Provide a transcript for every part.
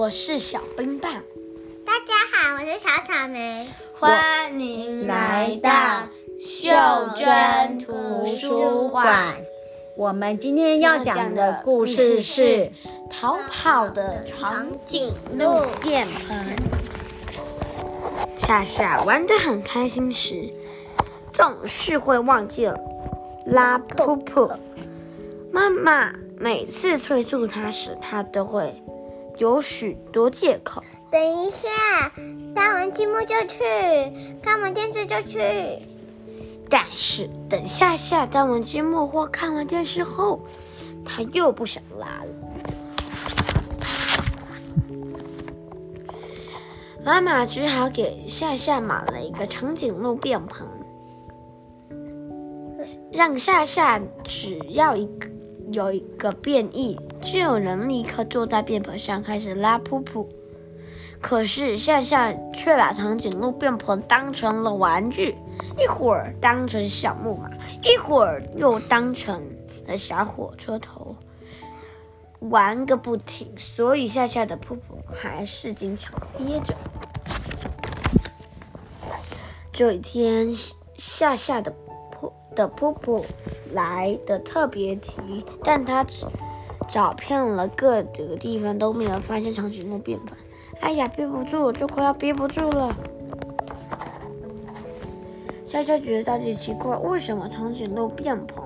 我是小冰棒。大家好，我是小草莓。欢迎来到秀珍图书馆。我们今天要讲的故事是《逃跑的长颈鹿便盆》。夏夏玩得很开心时，总是会忘记了拉噗噗。妈妈每次催促他时，他都会有许多借口。等一下，搭完积木就去，看完电视就去。但是等夏夏搭完积木或看完电视后，他又不想拉了。妈妈只好给夏夏买了一个长颈鹿便盆，让夏夏只要一个。有一个变异，就有人立刻坐在便盆上开始拉噗噗。可是夏夏却把长颈鹿便盆当成了玩具，一会儿当成小木马，一会儿又当成了小火车头，玩个不停。所以夏夏的噗噗还是经常憋着。这一天，夏夏的。的噗噗来的特别急，但他找遍了各个地方都没有发现长颈鹿便盆。哎呀，憋不住，就快要憋不住了。夏夏觉得有点奇怪，为什么长颈鹿便盆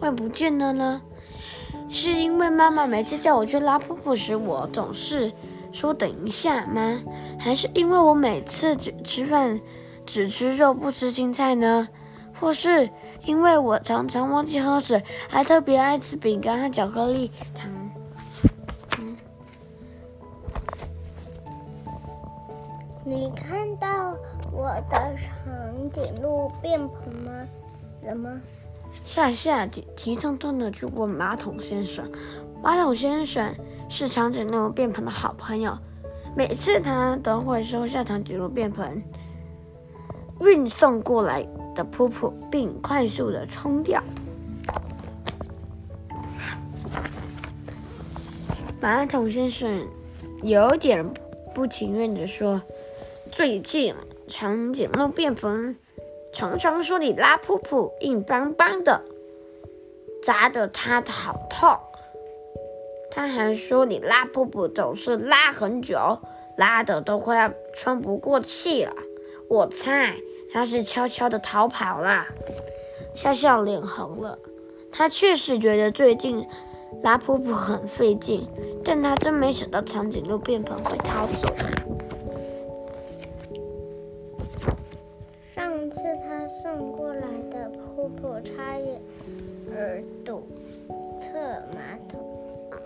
会不见了呢？是因为妈妈每次叫我去拉噗噗时，我总是说等一下吗？还是因为我每次只吃饭只吃肉不吃青菜呢？或是因为我常常忘记喝水，还特别爱吃饼干和巧克力糖。嗯，你看到我的长颈鹿便盆吗？了吗？夏夏急急匆匆的去问马桶先生。马桶先生是长颈鹿便盆的好朋友，每次他都会收下长颈鹿便盆，运送过来的噗噗，并快速的冲掉。马桶先生有点不情愿的说：“最近长颈鹿便盆常常说你拉噗噗硬邦邦的，砸得他的好痛。他还说你拉噗噗总是拉很久，拉得都快要喘不过气了。我猜。”他是悄悄的逃跑了。笑笑脸红了，他确实觉得最近拉噗噗很费劲，但他真没想到长颈鹿便盆会逃走。上次他送过来的瀑布差点儿堵塞马桶，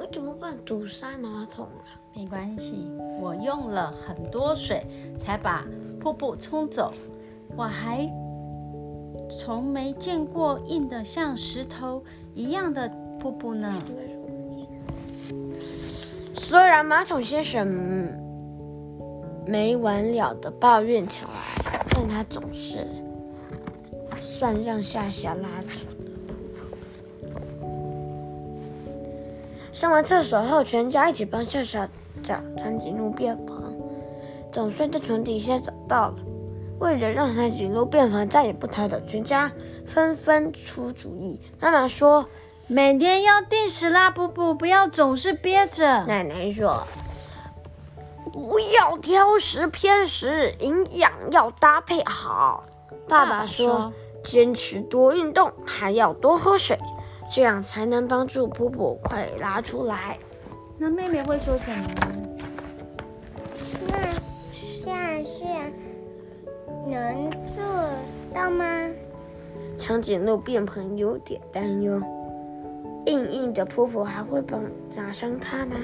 我怎么办？堵塞马桶啊？没关系，我用了很多水才把瀑布冲走。我还从没见过硬的像石头一样的瀑布呢。虽然马桶先生没完了的抱怨起来，但他总是算让夏夏拉住。上完厕所后，全家一起帮夏夏找长颈鹿便盆，总算在床底下找到了。为了让长颈鹿便盆再也不逃走，全家纷纷出主意。妈妈说：“每天要定时拉布布，不要总是憋着。”奶奶说：“不要挑食偏食，营养要搭配好。”爸爸说：“坚持多运动，还要多喝水，这样才能帮助噗噗快拉出来。”那妹妹会说什么呢？那夏夏。能做到吗？长颈鹿便盆有点担忧，硬硬的噗噗还会把砸伤它吗？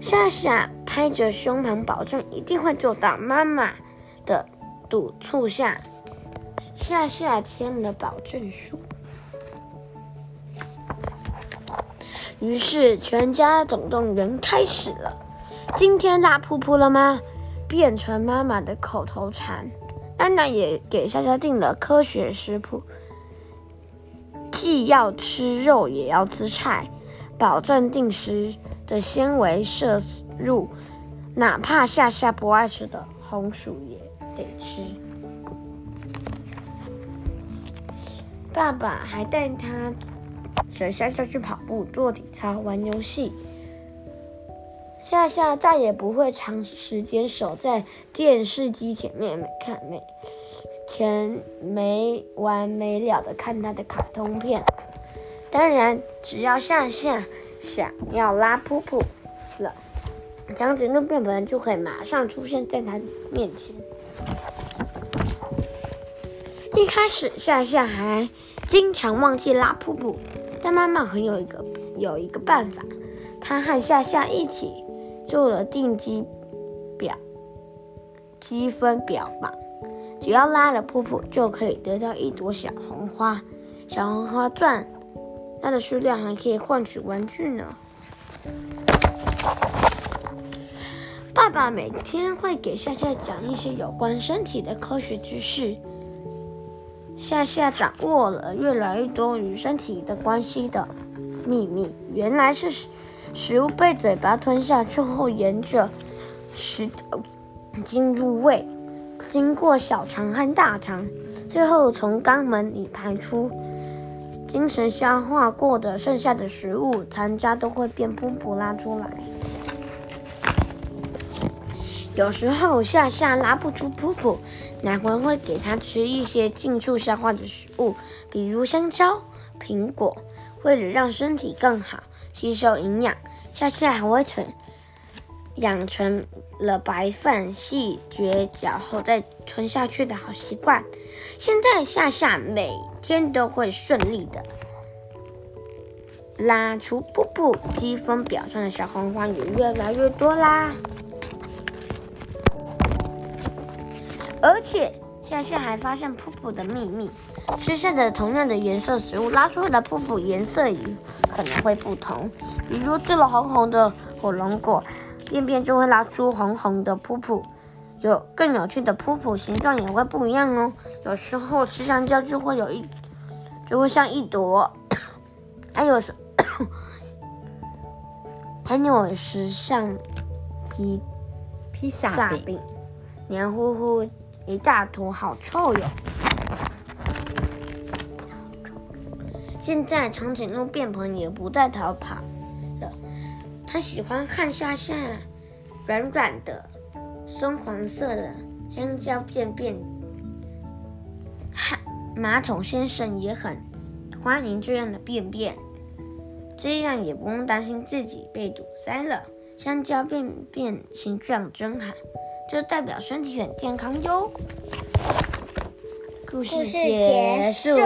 夏夏拍着胸膛保证一定会做到。妈妈的督促下，夏夏签了保证书。于是全家总动员开始了。今天拉噗噗了吗？变成妈妈的口头禅。安娜也给夏夏订了科学食谱，既要吃肉也要吃菜，保证定时的纤维摄入，哪怕夏夏不爱吃的红薯也得吃。爸爸还带他小夏夏去跑步、做体操、玩游戏。夏夏再也不会长时间守在电视机前面看没前没完没了的看他的卡通片。当然，只要夏夏想要拉噗噗了，长颈鹿便本就会马上出现在他面前。一开始，夏夏还经常忘记拉噗噗，但妈妈很有一个有一个办法，她和夏夏一起做了定积表积分表嘛，只要拉了噗噗，就可以得到一朵小红花。小红花钻。它的数量还可以换取玩具呢。爸爸每天会给夏夏讲一些有关身体的科学知识。夏夏掌握了越来越多与身体的关系的秘密。原来是食物被嘴巴吞下去后，沿着食道进入胃，经过小肠和大肠，最后从肛门里排出。精神消化过的剩下的食物残渣都会变噗噗拉出来。有时候夏夏拉不出噗噗，奶黄会给他吃一些迅速消化的食物，比如香蕉、苹果，为了让身体更好吸收营养。夏夏还会成养成了白饭细嚼嚼后再吞下去的好习惯。现在夏夏每天都会顺利的拉出噗噗，积分表上的小红花也越来越多啦。而且夏夏还发现噗噗的秘密：吃下的同样的颜色食物，拉出来的噗噗颜色也可能会不同。比如吃了红红的火龙果，便便就会拉出红红的噗噗。有更有趣的噗噗形状也会不一样哦。有时候吃香蕉就会有一。就会像一朵，还有时，还有时像披披萨饼，黏糊糊一大坨，好臭哟！现在长颈鹿变朋也不再逃跑了，它喜欢看下下软软的松黄色的香蕉便便。马桶先生也很欢迎这样的便便，这样也不用担心自己被堵塞了。香蕉便便形状真好，就代表身体很健康哟。故事结束。